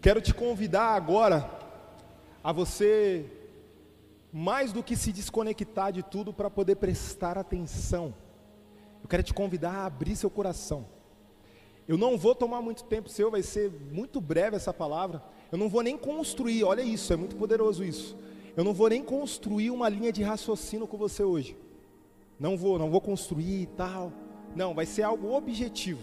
Quero te convidar agora a você, mais do que se desconectar de tudo, para poder prestar atenção. Eu quero te convidar a abrir seu coração. Eu não vou tomar muito tempo seu, vai ser muito breve essa palavra. Eu não vou nem construir, olha isso, é muito poderoso isso. Eu não vou nem construir uma linha de raciocínio com você hoje. Não vou, não vou construir e tal. Não, vai ser algo objetivo.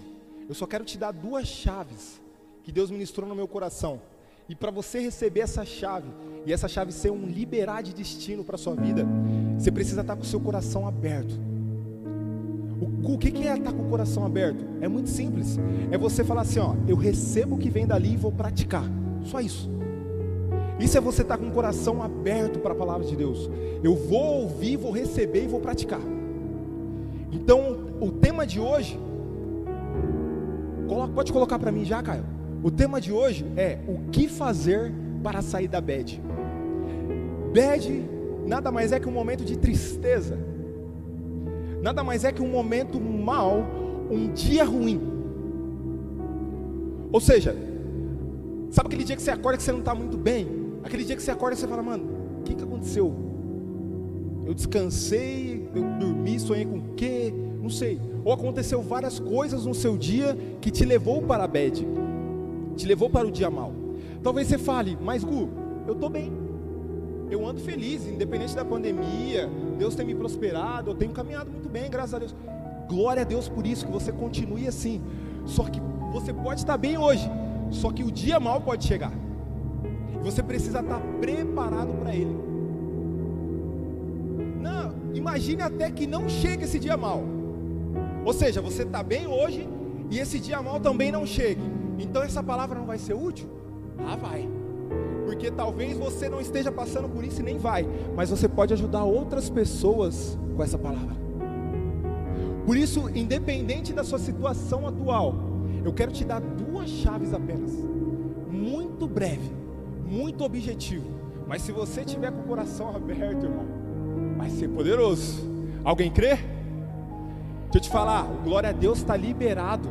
Eu só quero te dar duas chaves que Deus ministrou no meu coração. E para você receber essa chave, e essa chave ser um liberar de destino para sua vida, você precisa estar com o seu coração aberto. O, o que, que é estar com o coração aberto? É muito simples. É você falar assim: ó, eu recebo o que vem dali e vou praticar. Só isso. Isso é você estar com o coração aberto para a palavra de Deus. Eu vou ouvir, vou receber e vou praticar. Então, o tema de hoje, pode colocar para mim já, Caio. O tema de hoje é o que fazer para sair da bad. Bad nada mais é que um momento de tristeza, nada mais é que um momento mal, um dia ruim. Ou seja, sabe aquele dia que você acorda que você não está muito bem? Aquele dia que você acorda e você fala, mano, o que, que aconteceu? Eu descansei, eu dormi, sonhei com o quê? Não sei. Ou aconteceu várias coisas no seu dia que te levou para a bad, te levou para o dia mal. Talvez você fale, mas Gu, eu estou bem. Eu ando feliz, independente da pandemia, Deus tem me prosperado, eu tenho caminhado muito bem, graças a Deus. Glória a Deus por isso, que você continue assim. Só que você pode estar bem hoje, só que o dia mal pode chegar. E você precisa estar preparado para ele. Imagine até que não chegue esse dia mal. Ou seja, você está bem hoje e esse dia mal também não chegue. Então essa palavra não vai ser útil? Ah, vai. Porque talvez você não esteja passando por isso e nem vai, mas você pode ajudar outras pessoas com essa palavra. Por isso, independente da sua situação atual, eu quero te dar duas chaves apenas. Muito breve, muito objetivo. Mas se você tiver com o coração aberto, irmão, vai ser poderoso. Alguém crê? Deixa eu te falar, glória a Deus está liberado.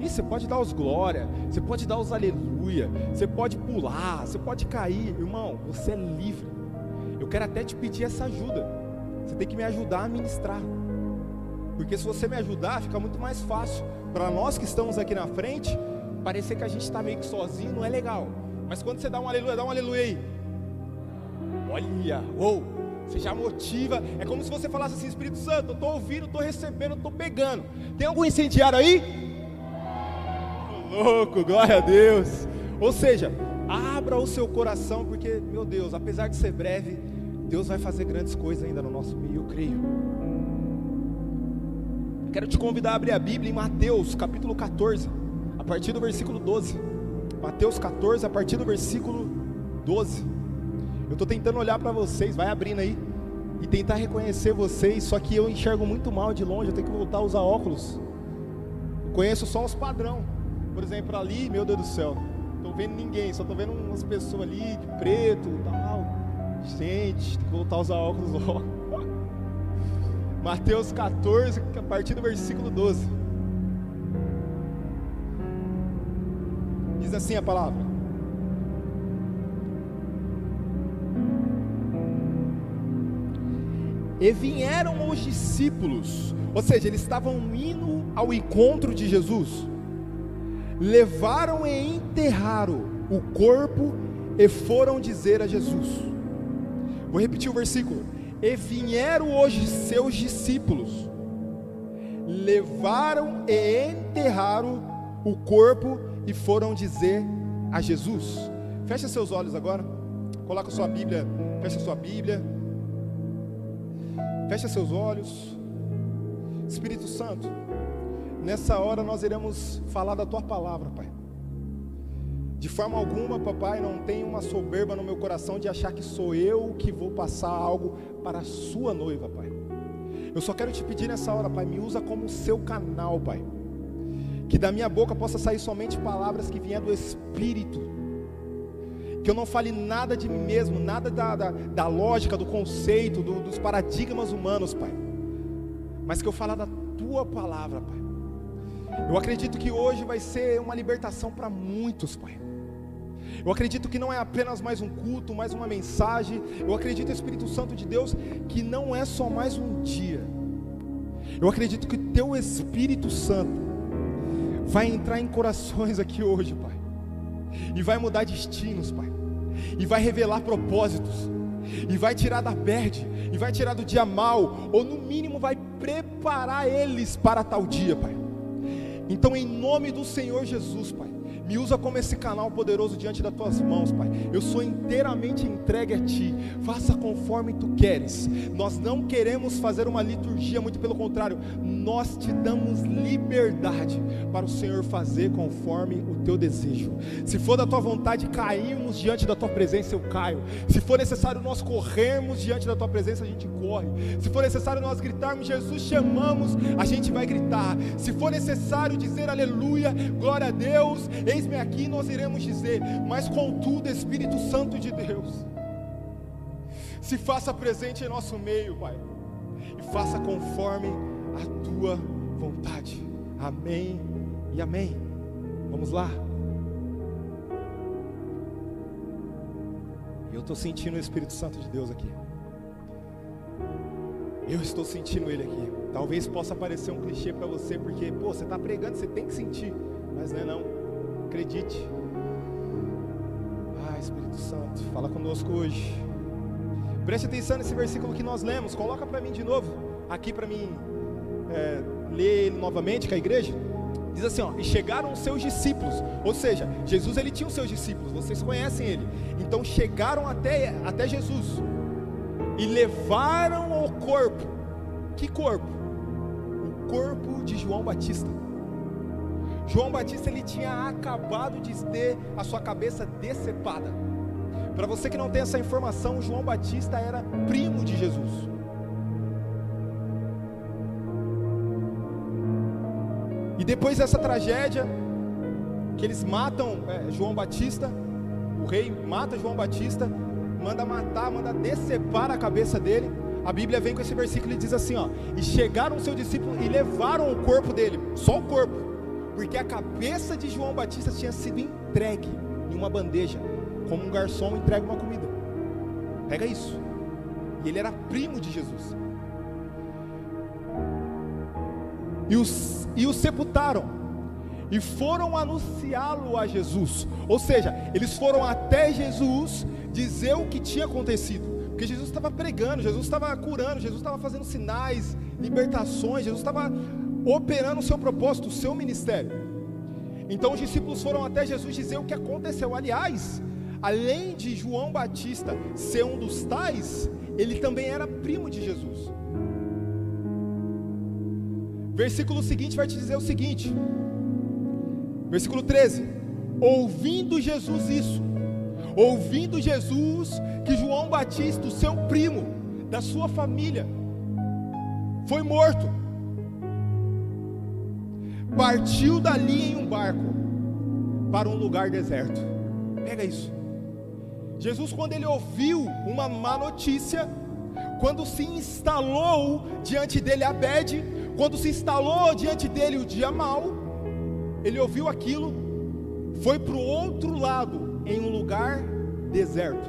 E você pode dar os glória, você pode dar os aleluia, você pode pular, você pode cair, irmão, você é livre. Eu quero até te pedir essa ajuda. Você tem que me ajudar a ministrar. Porque se você me ajudar, fica muito mais fácil. Para nós que estamos aqui na frente, parecer que a gente está meio que sozinho não é legal. Mas quando você dá um aleluia, dá um aleluia aí. Olha, ou. Você já motiva. É como se você falasse assim: Espírito Santo, eu estou ouvindo, estou recebendo, estou pegando. Tem algum incendiário aí? Louco, glória a Deus. Ou seja, abra o seu coração, porque, meu Deus, apesar de ser breve, Deus vai fazer grandes coisas ainda no nosso meio, eu creio. Quero te convidar a abrir a Bíblia em Mateus, capítulo 14, a partir do versículo 12. Mateus 14, a partir do versículo 12. Eu estou tentando olhar para vocês, vai abrindo aí, e tentar reconhecer vocês, só que eu enxergo muito mal de longe, eu tenho que voltar a usar óculos. Eu conheço só os padrão. Por exemplo, ali, meu Deus do céu, estou vendo ninguém, só estou vendo umas pessoas ali de preto e tal. Gente, tem que voltar a usar óculos logo. Mateus 14, a partir do versículo 12. Diz assim a palavra: E vieram os discípulos, ou seja, eles estavam indo ao encontro de Jesus. Levaram e enterraram o corpo e foram dizer a Jesus. Vou repetir o versículo. E vieram os seus discípulos, levaram e enterraram o corpo e foram dizer a Jesus. Fecha seus olhos agora. Coloca sua Bíblia, fecha sua Bíblia. Feche seus olhos. Espírito Santo, nessa hora nós iremos falar da tua palavra, Pai. De forma alguma, papai, não tem uma soberba no meu coração de achar que sou eu que vou passar algo para a sua noiva, Pai. Eu só quero te pedir nessa hora, Pai, me usa como seu canal, Pai. Que da minha boca possa sair somente palavras que venham do Espírito que eu não fale nada de mim mesmo, nada da, da, da lógica, do conceito, do, dos paradigmas humanos, Pai, mas que eu fale da Tua palavra, Pai. Eu acredito que hoje vai ser uma libertação para muitos, Pai. Eu acredito que não é apenas mais um culto, mais uma mensagem. Eu acredito, Espírito Santo de Deus, que não é só mais um dia. Eu acredito que teu Espírito Santo vai entrar em corações aqui hoje, Pai. E vai mudar destinos, Pai. E vai revelar propósitos. E vai tirar da bad, e vai tirar do dia mal, ou no mínimo vai preparar eles para tal dia, Pai. Então, em nome do Senhor Jesus, Pai, me usa como esse canal poderoso diante das tuas mãos, Pai. Eu sou inteiramente entregue a Ti. Faça conforme Tu queres. Nós não queremos fazer uma liturgia, muito pelo contrário, nós te damos liberdade para o Senhor fazer conforme o Teu desejo. Se for da Tua vontade cairmos diante da Tua presença, eu caio. Se for necessário nós corrermos diante da Tua presença, a gente corre. Se for necessário nós gritarmos, Jesus, chamamos, a gente vai gritar. Se for necessário dizer aleluia, glória a Deus, eis-me aqui, nós iremos dizer, mas contudo, Espírito Santo de Deus, se faça presente em nosso meio, Pai, e faça conforme a tua vontade. Amém e amém. Vamos lá. Eu estou sentindo o Espírito Santo de Deus aqui. Eu estou sentindo ele aqui. Talvez possa parecer um clichê para você, porque, pô, você está pregando, você tem que sentir. Mas não é não. Acredite. Ah, Espírito Santo, fala conosco hoje. Preste atenção nesse versículo que nós lemos. Coloca para mim de novo, aqui para mim é, ler novamente com a igreja. Diz assim, ó, e chegaram os seus discípulos, ou seja, Jesus ele tinha os seus discípulos, vocês conhecem ele. Então chegaram até, até Jesus e levaram o corpo. Que corpo? O corpo de João Batista. João Batista ele tinha acabado de ter a sua cabeça decepada. Para você que não tem essa informação, João Batista era primo de Jesus. E depois dessa tragédia, que eles matam é, João Batista, o rei mata João Batista, manda matar, manda decepar a cabeça dele. A Bíblia vem com esse versículo e diz assim: ó, e chegaram o seu discípulo e levaram o corpo dele, só o corpo, porque a cabeça de João Batista tinha sido entregue em uma bandeja, como um garçom entrega uma comida. Pega isso. E ele era primo de Jesus. E os, e os sepultaram. E foram anunciá-lo a Jesus. Ou seja, eles foram até Jesus dizer o que tinha acontecido. Porque Jesus estava pregando, Jesus estava curando, Jesus estava fazendo sinais, libertações, Jesus estava operando o seu propósito, o seu ministério. Então os discípulos foram até Jesus dizer o que aconteceu. Aliás, além de João Batista ser um dos tais, ele também era primo de Jesus. Versículo seguinte vai te dizer o seguinte, versículo 13: Ouvindo Jesus isso, ouvindo Jesus que João Batista, o seu primo, da sua família, foi morto, partiu dali em um barco para um lugar deserto. Pega isso. Jesus, quando ele ouviu uma má notícia, quando se instalou diante dele a quando se instalou diante dele o dia mal, ele ouviu aquilo, foi para o outro lado, em um lugar deserto.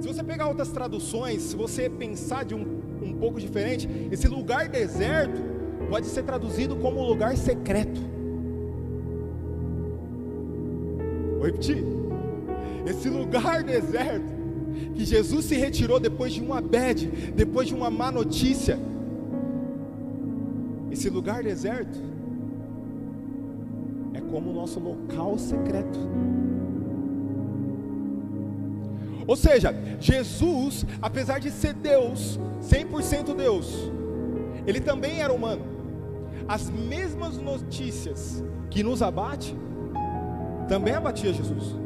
Se você pegar outras traduções, se você pensar de um, um pouco diferente, esse lugar deserto pode ser traduzido como lugar secreto. Vou repetir. Esse lugar deserto que Jesus se retirou depois de uma bad, depois de uma má notícia. Esse lugar deserto é como o nosso local secreto. Ou seja, Jesus, apesar de ser Deus, 100% Deus, ele também era humano. As mesmas notícias que nos abate, também abatia Jesus.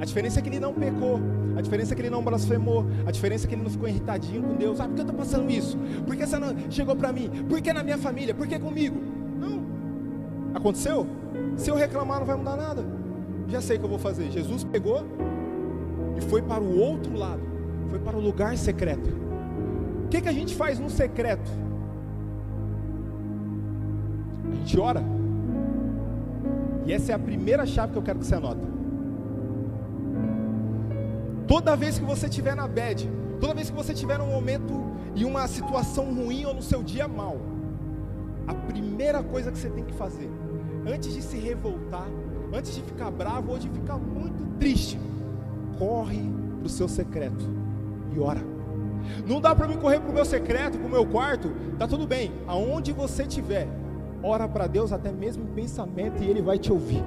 A diferença é que ele não pecou, a diferença é que ele não blasfemou, a diferença é que ele não ficou irritadinho com Deus. Ah, por que eu estou passando isso? Por que você não chegou para mim? Por que na minha família? Por que comigo? Não. Aconteceu? Se eu reclamar, não vai mudar nada. Já sei o que eu vou fazer. Jesus pegou e foi para o outro lado, foi para o lugar secreto. O que, que a gente faz no secreto? Gente ora. E essa é a primeira chave que eu quero que você anota. Toda vez que você estiver na bed, toda vez que você estiver num momento e uma situação ruim ou no seu dia mal, a primeira coisa que você tem que fazer, antes de se revoltar, antes de ficar bravo ou de ficar muito triste, corre para o seu secreto e ora. Não dá para mim correr para o meu secreto, para o meu quarto, tá tudo bem. Aonde você estiver, ora para Deus até mesmo em pensamento e Ele vai te ouvir.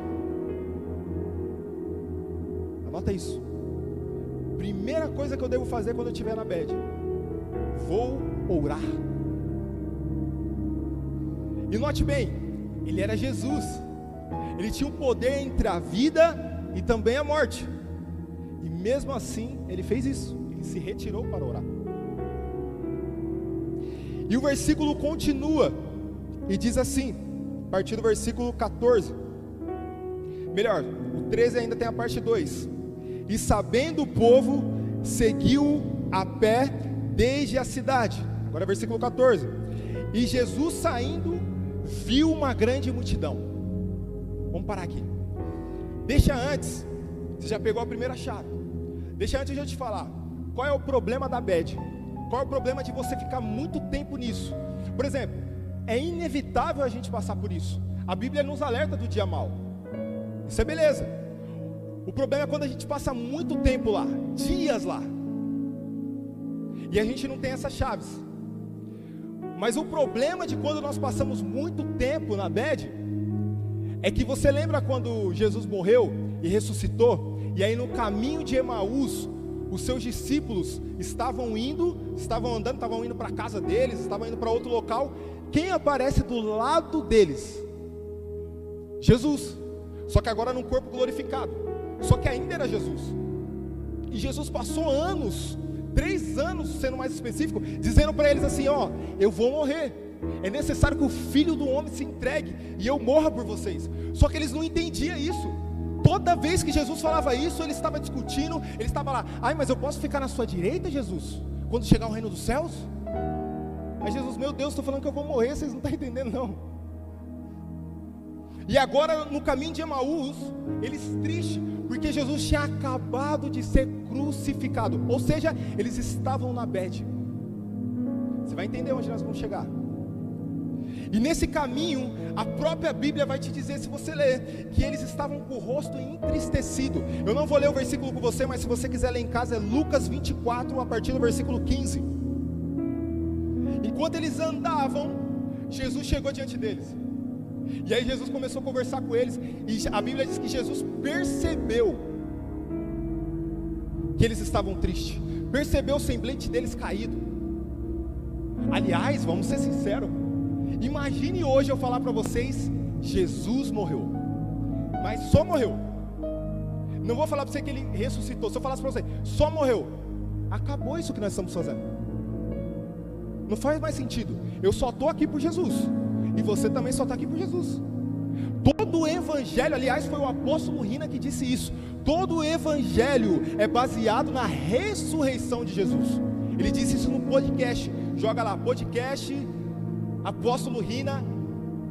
Anota isso. Primeira coisa que eu devo fazer quando eu estiver na bed, vou orar. E note bem, ele era Jesus. Ele tinha o um poder entre a vida e também a morte. E mesmo assim, ele fez isso. Ele se retirou para orar. E o versículo continua e diz assim, a partir do versículo 14. Melhor, o 13 ainda tem a parte 2. E sabendo o povo, seguiu a pé desde a cidade. Agora versículo 14. E Jesus saindo, viu uma grande multidão. Vamos parar aqui. Deixa antes, você já pegou a primeira chave. Deixa antes de eu te falar, qual é o problema da bed? Qual é o problema de você ficar muito tempo nisso? Por exemplo, é inevitável a gente passar por isso. A Bíblia nos alerta do dia mal. Isso é beleza. O problema é quando a gente passa muito tempo lá, dias lá. E a gente não tem essas chaves. Mas o problema de quando nós passamos muito tempo na bed é que você lembra quando Jesus morreu e ressuscitou, e aí no caminho de Emaús, os seus discípulos estavam indo, estavam andando, estavam indo para a casa deles, estavam indo para outro local. Quem aparece do lado deles? Jesus. Só que agora num corpo glorificado. Só que ainda era Jesus. E Jesus passou anos três anos, sendo mais específico, dizendo para eles assim: Ó, eu vou morrer. É necessário que o filho do homem se entregue e eu morra por vocês. Só que eles não entendiam isso. Toda vez que Jesus falava isso, ele estava discutindo, ele estava lá, ai, mas eu posso ficar na sua direita, Jesus, quando chegar o reino dos céus? Aí Jesus, meu Deus, estou falando que eu vou morrer, vocês não estão entendendo, não. E agora, no caminho de Emaús, eles tristes, porque Jesus tinha acabado de ser crucificado. Ou seja, eles estavam na bed. Você vai entender onde nós vamos chegar. E nesse caminho, a própria Bíblia vai te dizer, se você ler, que eles estavam com o rosto entristecido. Eu não vou ler o versículo com você, mas se você quiser ler em casa, é Lucas 24, a partir do versículo 15. Enquanto eles andavam, Jesus chegou diante deles. E aí Jesus começou a conversar com eles, e a Bíblia diz que Jesus percebeu que eles estavam tristes, percebeu o semblante deles caído. Aliás, vamos ser sinceros, imagine hoje eu falar para vocês: Jesus morreu, mas só morreu. Não vou falar para você que ele ressuscitou, se eu falasse para você, só morreu, acabou isso que nós estamos fazendo. Não faz mais sentido. Eu só estou aqui por Jesus. E você também só está aqui por Jesus. Todo o evangelho, aliás, foi o apóstolo Rina que disse isso. Todo o evangelho é baseado na ressurreição de Jesus. Ele disse isso no podcast. Joga lá, podcast, apóstolo Rina,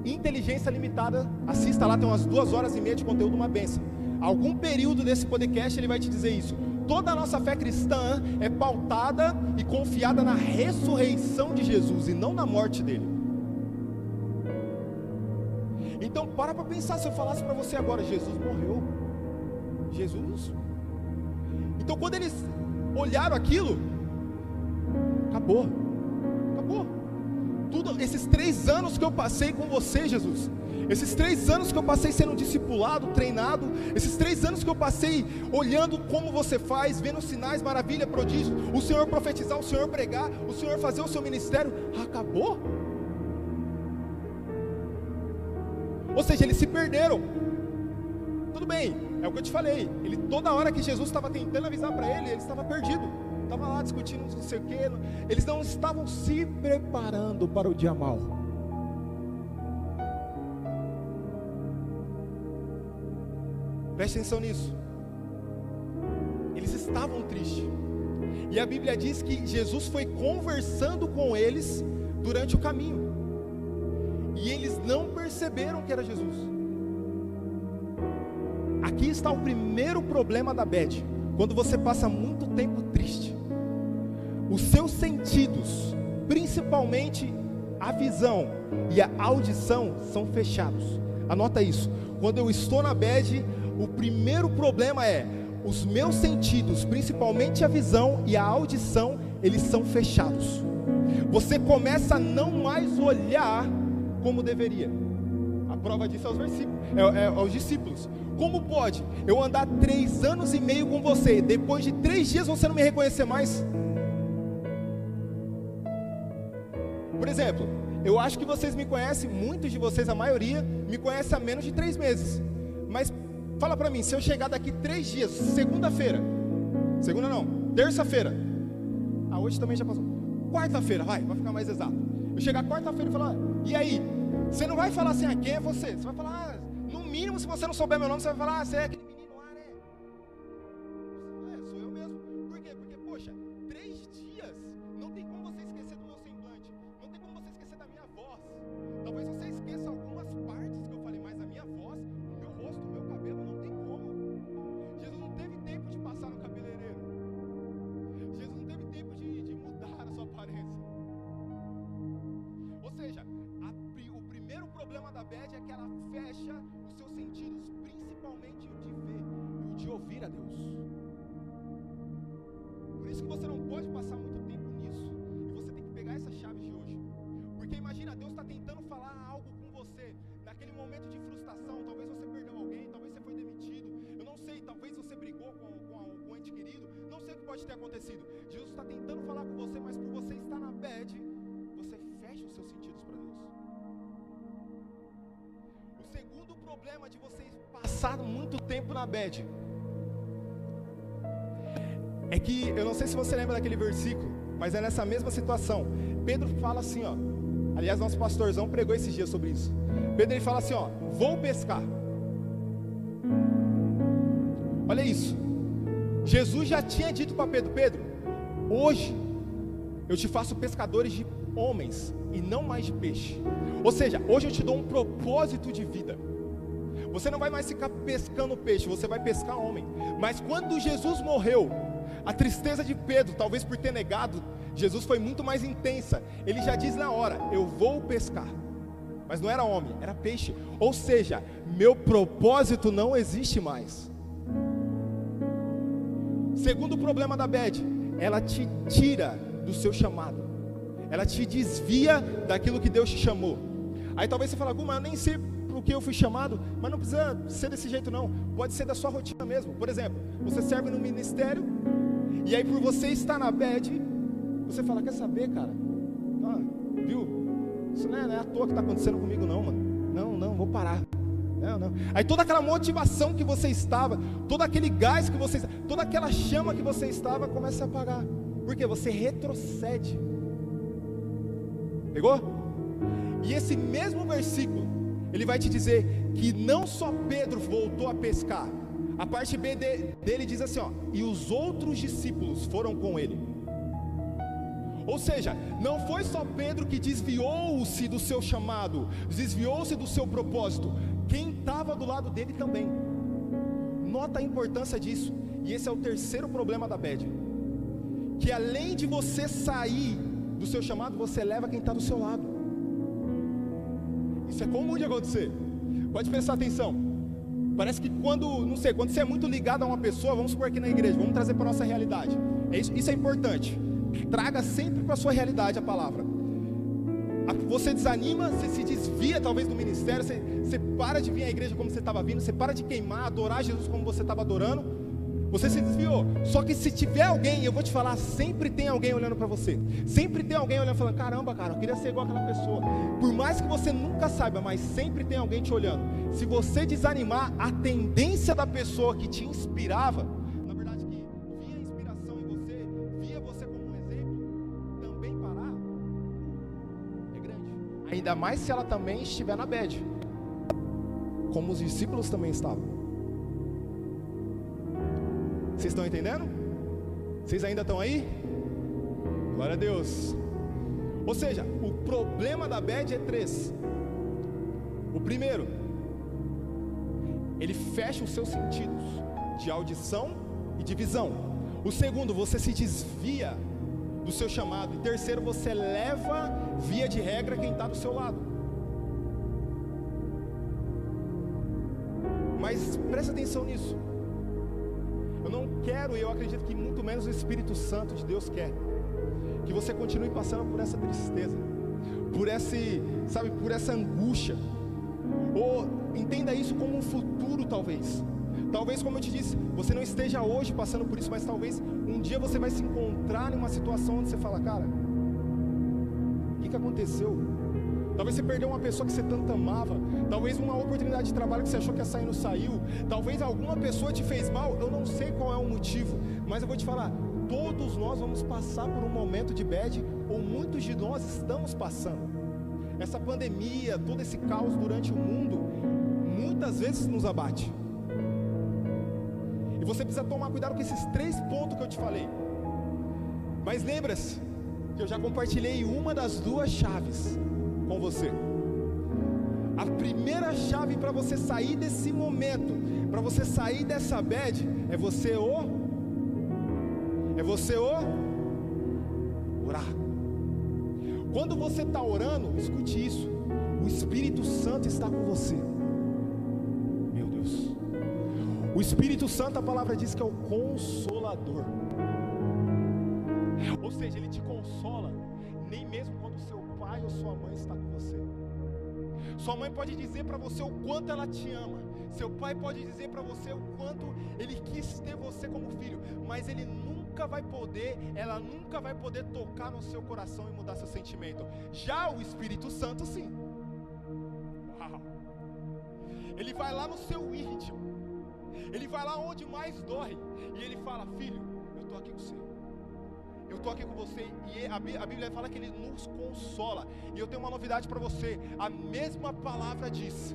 inteligência limitada. Assista lá, tem umas duas horas e meia de conteúdo, uma benção. Algum período desse podcast ele vai te dizer isso. Toda a nossa fé cristã é pautada e confiada na ressurreição de Jesus e não na morte dele. Então para para pensar se eu falasse para você agora, Jesus morreu. Jesus. Então quando eles olharam aquilo, acabou. Acabou. Tudo, esses três anos que eu passei com você, Jesus. Esses três anos que eu passei sendo discipulado, treinado, esses três anos que eu passei olhando como você faz, vendo sinais, maravilha, prodígio, o Senhor profetizar, o Senhor pregar, o Senhor fazer o seu ministério, acabou. Ou seja, eles se perderam. Tudo bem, é o que eu te falei. Ele toda hora que Jesus estava tentando avisar para ele, ele estava perdido. Estava lá discutindo não sei o que. Eles não estavam se preparando para o dia mal. Preste atenção nisso. Eles estavam tristes. E a Bíblia diz que Jesus foi conversando com eles durante o caminho. E eles não perceberam que era Jesus. Aqui está o primeiro problema da bad. Quando você passa muito tempo triste, os seus sentidos, principalmente a visão e a audição, são fechados. Anota isso. Quando eu estou na bad, o primeiro problema é os meus sentidos, principalmente a visão e a audição, eles são fechados. Você começa a não mais olhar como deveria. A prova disso é os versículos, é, é, aos discípulos. Como pode eu andar três anos e meio com você, depois de três dias você não me reconhecer mais? Por exemplo, eu acho que vocês me conhecem, muitos de vocês, a maioria, me conhece há menos de três meses. Mas fala para mim, se eu chegar daqui três dias, segunda-feira, segunda não, terça-feira, ah, hoje também já passou, quarta-feira, vai, vai ficar mais exato. Eu chegar quarta-feira e falar, e aí? Você não vai falar assim, ah, quem é você? Você vai falar, ah, no mínimo, se você não souber meu nome, você vai falar, ah, você é aquele problema de vocês passar muito tempo na bed é que eu não sei se você lembra daquele versículo, mas é nessa mesma situação. Pedro fala assim, ó. Aliás, nosso pastorzão pregou esses dias sobre isso. Pedro ele fala assim, ó, vou pescar. Olha isso. Jesus já tinha dito para Pedro: Pedro, hoje eu te faço pescadores de homens e não mais de peixe. Ou seja, hoje eu te dou um propósito de vida. Você não vai mais ficar pescando peixe, você vai pescar homem. Mas quando Jesus morreu, a tristeza de Pedro, talvez por ter negado, Jesus foi muito mais intensa. Ele já diz na hora: Eu vou pescar. Mas não era homem, era peixe. Ou seja, meu propósito não existe mais. Segundo problema da bed, ela te tira do seu chamado. Ela te desvia daquilo que Deus te chamou. Aí talvez você fale, Guma, eu nem sei por que eu fui chamado, mas não precisa ser desse jeito não. Pode ser da sua rotina mesmo. Por exemplo, você serve no ministério e aí por você estar na bed, você fala, quer saber, cara? Ah, viu? Isso não é, não é à toa que está acontecendo comigo não, mano. Não, não, vou parar. Não, não. Aí toda aquela motivação que você estava, todo aquele gás que você, toda aquela chama que você estava começa a apagar. Porque você retrocede. Pegou? E esse mesmo versículo, ele vai te dizer que não só Pedro voltou a pescar. A parte B dele diz assim, ó, e os outros discípulos foram com ele. Ou seja, não foi só Pedro que desviou-se do seu chamado, desviou-se do seu propósito, quem estava do lado dele também. Nota a importância disso. E esse é o terceiro problema da bed. Que além de você sair do seu chamado, você leva quem está do seu lado. Isso é comum de acontecer. Pode prestar atenção. Parece que quando, não sei, quando você é muito ligado a uma pessoa, vamos supor aqui na igreja, vamos trazer para a nossa realidade. É isso, isso é importante. Traga sempre para a sua realidade a palavra você desanima, você se desvia talvez do ministério, você, você para de vir à igreja como você estava vindo, você para de queimar, adorar Jesus como você estava adorando, você se desviou. Só que se tiver alguém, eu vou te falar, sempre tem alguém olhando para você. Sempre tem alguém olhando falando: "Caramba, cara, eu queria ser igual aquela pessoa". Por mais que você nunca saiba, mas sempre tem alguém te olhando. Se você desanimar, a tendência da pessoa que te inspirava Ainda mais se ela também estiver na bed. Como os discípulos também estavam. Vocês estão entendendo? Vocês ainda estão aí? Glória a Deus. Ou seja, o problema da bed é três. O primeiro, ele fecha os seus sentidos de audição e de visão. O segundo, você se desvia do seu chamado. E terceiro, você leva, via de regra, quem está do seu lado. Mas preste atenção nisso. Quero, e eu acredito que muito menos o Espírito Santo de Deus quer, que você continue passando por essa tristeza, por esse, sabe, por essa angústia. Ou entenda isso como um futuro, talvez. Talvez, como eu te disse, você não esteja hoje passando por isso, mas talvez um dia você vai se encontrar em uma situação onde você fala, cara, o que, que aconteceu? Talvez você perdeu uma pessoa que você tanto amava. Talvez uma oportunidade de trabalho que você achou que ia sair não saiu. Talvez alguma pessoa te fez mal. Eu não sei qual é o motivo, mas eu vou te falar. Todos nós vamos passar por um momento de bad, ou muitos de nós estamos passando. Essa pandemia, todo esse caos durante o mundo, muitas vezes nos abate. E você precisa tomar cuidado com esses três pontos que eu te falei. Mas lembra-se que eu já compartilhei uma das duas chaves com você. A primeira chave para você sair desse momento, para você sair dessa bad, é você o é você o orar. Quando você está orando, escute isso. O Espírito Santo está com você. Meu Deus. O Espírito Santo, a palavra diz que é o consolador. Ou seja, ele te consola, nem mesmo quando seu pai ou sua mãe está com você. Sua mãe pode dizer para você o quanto ela te ama. Seu pai pode dizer para você o quanto ele quis ter você como filho, mas ele nunca vai poder, ela nunca vai poder tocar no seu coração e mudar seu sentimento. Já o Espírito Santo, sim. Ele vai lá no seu íntimo. Ele vai lá onde mais dói e ele fala: "Filho, eu estou aqui com você. Eu estou aqui com você e a Bíblia fala que Ele nos consola. E eu tenho uma novidade para você: a mesma palavra diz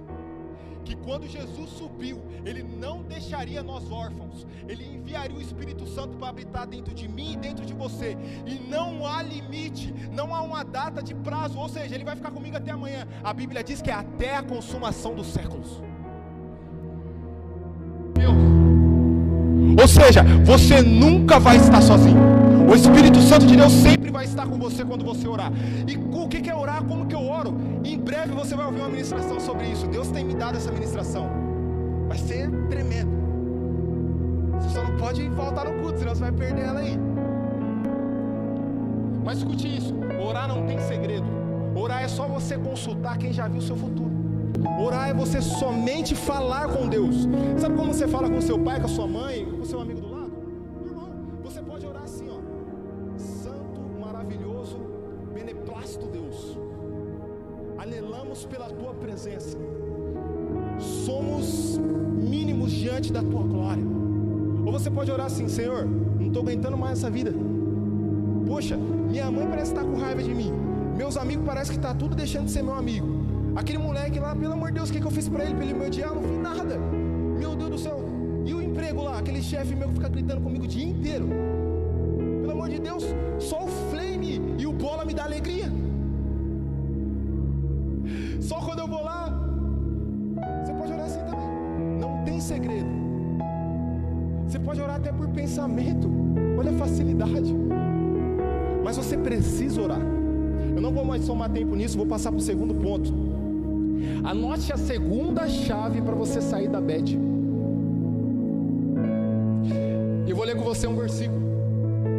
que quando Jesus subiu, Ele não deixaria nós órfãos, Ele enviaria o Espírito Santo para habitar dentro de mim e dentro de você, e não há limite, não há uma data de prazo, ou seja, Ele vai ficar comigo até amanhã. A Bíblia diz que é até a consumação dos séculos. Ou seja, você nunca vai estar sozinho. O Espírito Santo de Deus sempre vai estar com você quando você orar. E o que é orar? Como que eu oro? Em breve você vai ouvir uma ministração sobre isso. Deus tem me dado essa ministração. Vai ser tremendo. Você só não pode voltar no culto, senão você vai perder ela aí. Mas escute isso: orar não tem segredo. Orar é só você consultar quem já viu o seu futuro. Orar é você somente falar com Deus. Sabe como você fala com seu pai, com a sua mãe, com seu amigo do pela tua presença. Somos mínimos diante da tua glória. Ou você pode orar assim: Senhor, não estou aguentando mais essa vida. Poxa, minha mãe parece estar com raiva de mim. Meus amigos parece que está tudo deixando de ser meu amigo. Aquele moleque lá, pelo amor de Deus, o que, que eu fiz para ele? Para ele me odiar? Não fiz nada. Meu Deus do céu. E o emprego lá? Aquele chefe meu que fica gritando comigo o dia inteiro. Pelo amor de Deus, só o flame e o bola me dá alegria. Por pensamento. Olha a facilidade. Mas você precisa orar. Eu não vou mais somar tempo nisso, vou passar para o segundo ponto. Anote a segunda chave para você sair da bed. Eu vou ler com você um versículo,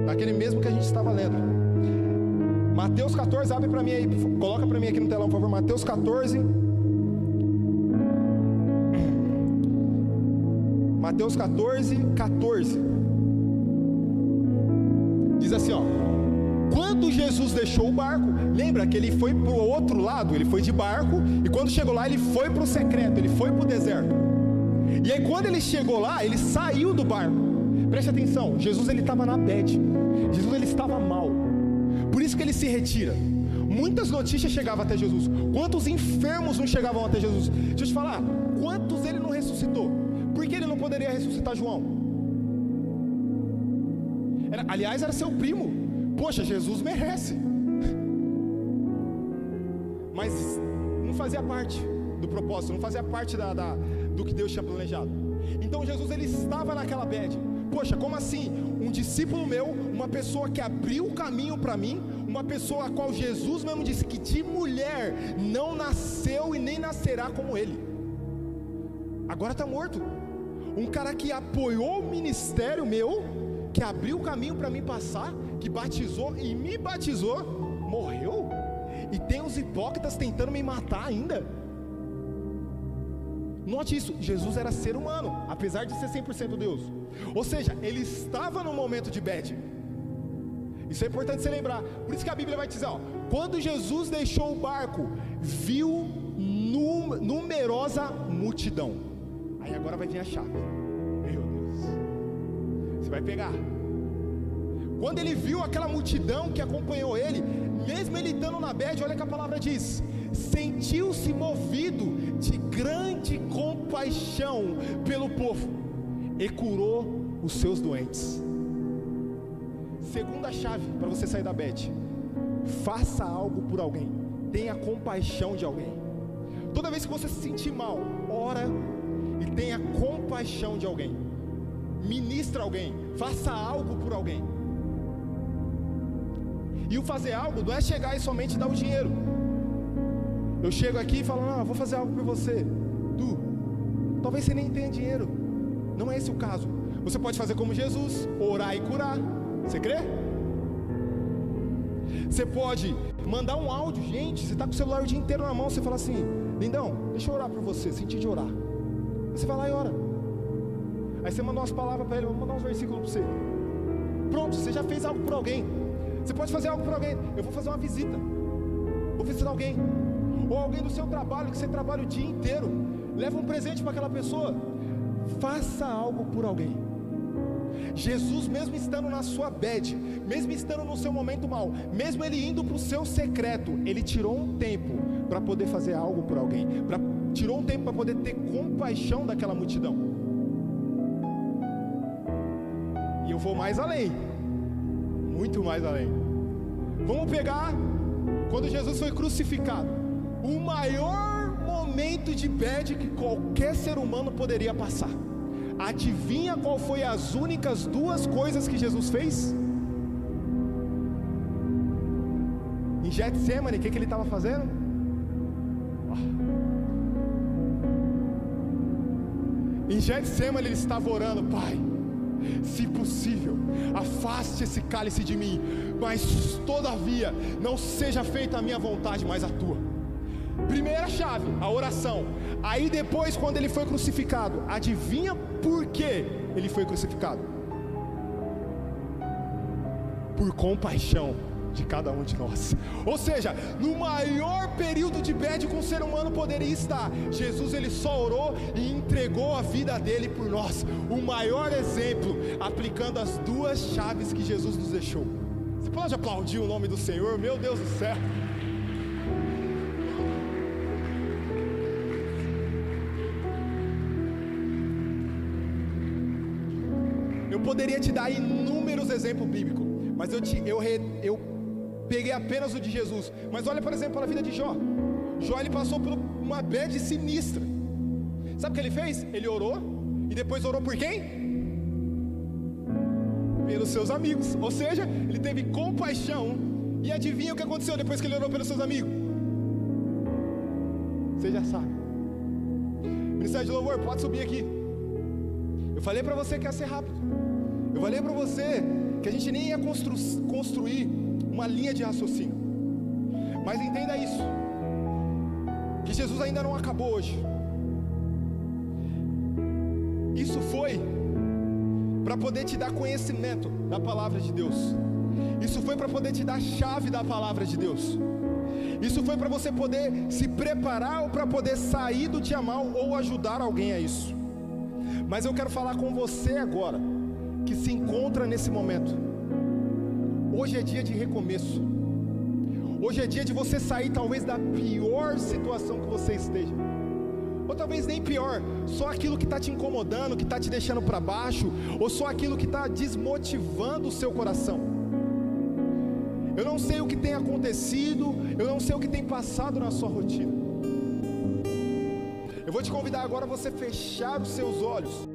daquele mesmo que a gente estava lendo. Mateus 14, abre para mim aí, coloca para mim aqui no telão, por favor. Mateus 14. Mateus 14, 14. Diz assim, ó. Quando Jesus deixou o barco, lembra que ele foi para o outro lado, ele foi de barco, e quando chegou lá, ele foi para o secreto, ele foi para o deserto. E aí, quando ele chegou lá, ele saiu do barco. Preste atenção, Jesus ele estava na bed, Jesus ele estava mal. Por isso que ele se retira. Muitas notícias chegavam até Jesus. Quantos enfermos não chegavam até Jesus? Deixa eu te falar, quantos ele não ressuscitou? Por que ele não poderia ressuscitar João? Era, aliás, era seu primo. Poxa, Jesus merece. Mas não fazia parte do propósito, não fazia parte da, da, do que Deus tinha planejado. Então Jesus ele estava naquela bed. Poxa, como assim? Um discípulo meu, uma pessoa que abriu o caminho para mim, uma pessoa a qual Jesus mesmo disse que de mulher não nasceu e nem nascerá como ele. Agora está morto. Um cara que apoiou o ministério meu, que abriu o caminho para mim passar, que batizou e me batizou, morreu. E tem os hipócritas tentando me matar ainda. Note isso, Jesus era ser humano, apesar de ser 100% Deus. Ou seja, ele estava no momento de bed. Isso é importante você lembrar. Por isso que a Bíblia vai dizer, ó, quando Jesus deixou o barco, viu numerosa multidão. Aí agora vai vir a chave. Meu Deus. Você vai pegar. Quando ele viu aquela multidão que acompanhou ele, mesmo ele estando na bed, olha que a palavra diz: sentiu-se movido de grande compaixão pelo povo e curou os seus doentes. Segunda chave para você sair da bed: faça algo por alguém, tenha compaixão de alguém. Toda vez que você se sentir mal, ora e tenha compaixão de alguém. Ministra alguém, faça algo por alguém. E o fazer algo não é chegar e somente dar o dinheiro. Eu chego aqui e falo, não, vou fazer algo por você. Tu, talvez você nem tenha dinheiro. Não é esse o caso. Você pode fazer como Jesus, orar e curar. Você crê? Você pode mandar um áudio, gente. Você está com o celular o dia inteiro na mão. Você fala assim: Lindão, deixa eu orar por você. Senti de orar. Você vai lá e ora. Aí você manda umas palavras para ele, vou mandar uns versículos para você. Pronto, você já fez algo por alguém. Você pode fazer algo para alguém. Eu vou fazer uma visita. Vou visitar alguém. Ou alguém do seu trabalho, que você trabalha o dia inteiro. Leva um presente para aquela pessoa. Faça algo por alguém. Jesus, mesmo estando na sua bed, mesmo estando no seu momento mal, mesmo ele indo para o seu secreto, ele tirou um tempo para poder fazer algo por alguém, pra, tirou um tempo para poder ter compaixão daquela multidão. E eu vou mais além muito mais além. Vamos pegar quando Jesus foi crucificado, o maior momento de bad que qualquer ser humano poderia passar. Adivinha qual foi as únicas duas coisas que Jesus fez? Em Getsemane, o que, que ele estava fazendo? Em Getsemane ele estava orando, Pai, se possível, afaste esse cálice de mim, mas todavia não seja feita a minha vontade, mas a tua. Primeira chave, a oração. Aí depois, quando ele foi crucificado, adivinha por que ele foi crucificado? Por compaixão de cada um de nós. Ou seja, no maior período de bad que um ser humano poderia estar, Jesus ele só orou e entregou a vida dele por nós. O maior exemplo, aplicando as duas chaves que Jesus nos deixou. Você pode aplaudir o nome do Senhor? Meu Deus do céu. Eu poderia te dar inúmeros exemplos bíblicos, mas eu, te, eu, eu peguei apenas o de Jesus. Mas olha, por exemplo, a vida de Jó. Jó ele passou por uma bad sinistra. Sabe o que ele fez? Ele orou e depois orou por quem? Pelos seus amigos. Ou seja, ele teve compaixão. E adivinha o que aconteceu depois que ele orou pelos seus amigos? Você já sabe. Ministério de Louvor, pode subir aqui. Eu falei para você que ia ser rápido. Eu falei para você que a gente nem ia constru construir uma linha de raciocínio. Mas entenda isso: que Jesus ainda não acabou hoje. Isso foi para poder te dar conhecimento da palavra de Deus. Isso foi para poder te dar chave da palavra de Deus. Isso foi para você poder se preparar ou para poder sair do dia mal ou ajudar alguém a isso. Mas eu quero falar com você agora, que se encontra nesse momento Hoje é dia de recomeço. Hoje é dia de você sair talvez da pior situação que você esteja. Ou talvez nem pior, só aquilo que está te incomodando, que está te deixando para baixo, ou só aquilo que está desmotivando o seu coração. Eu não sei o que tem acontecido, eu não sei o que tem passado na sua rotina. Eu vou te convidar agora a você fechar os seus olhos.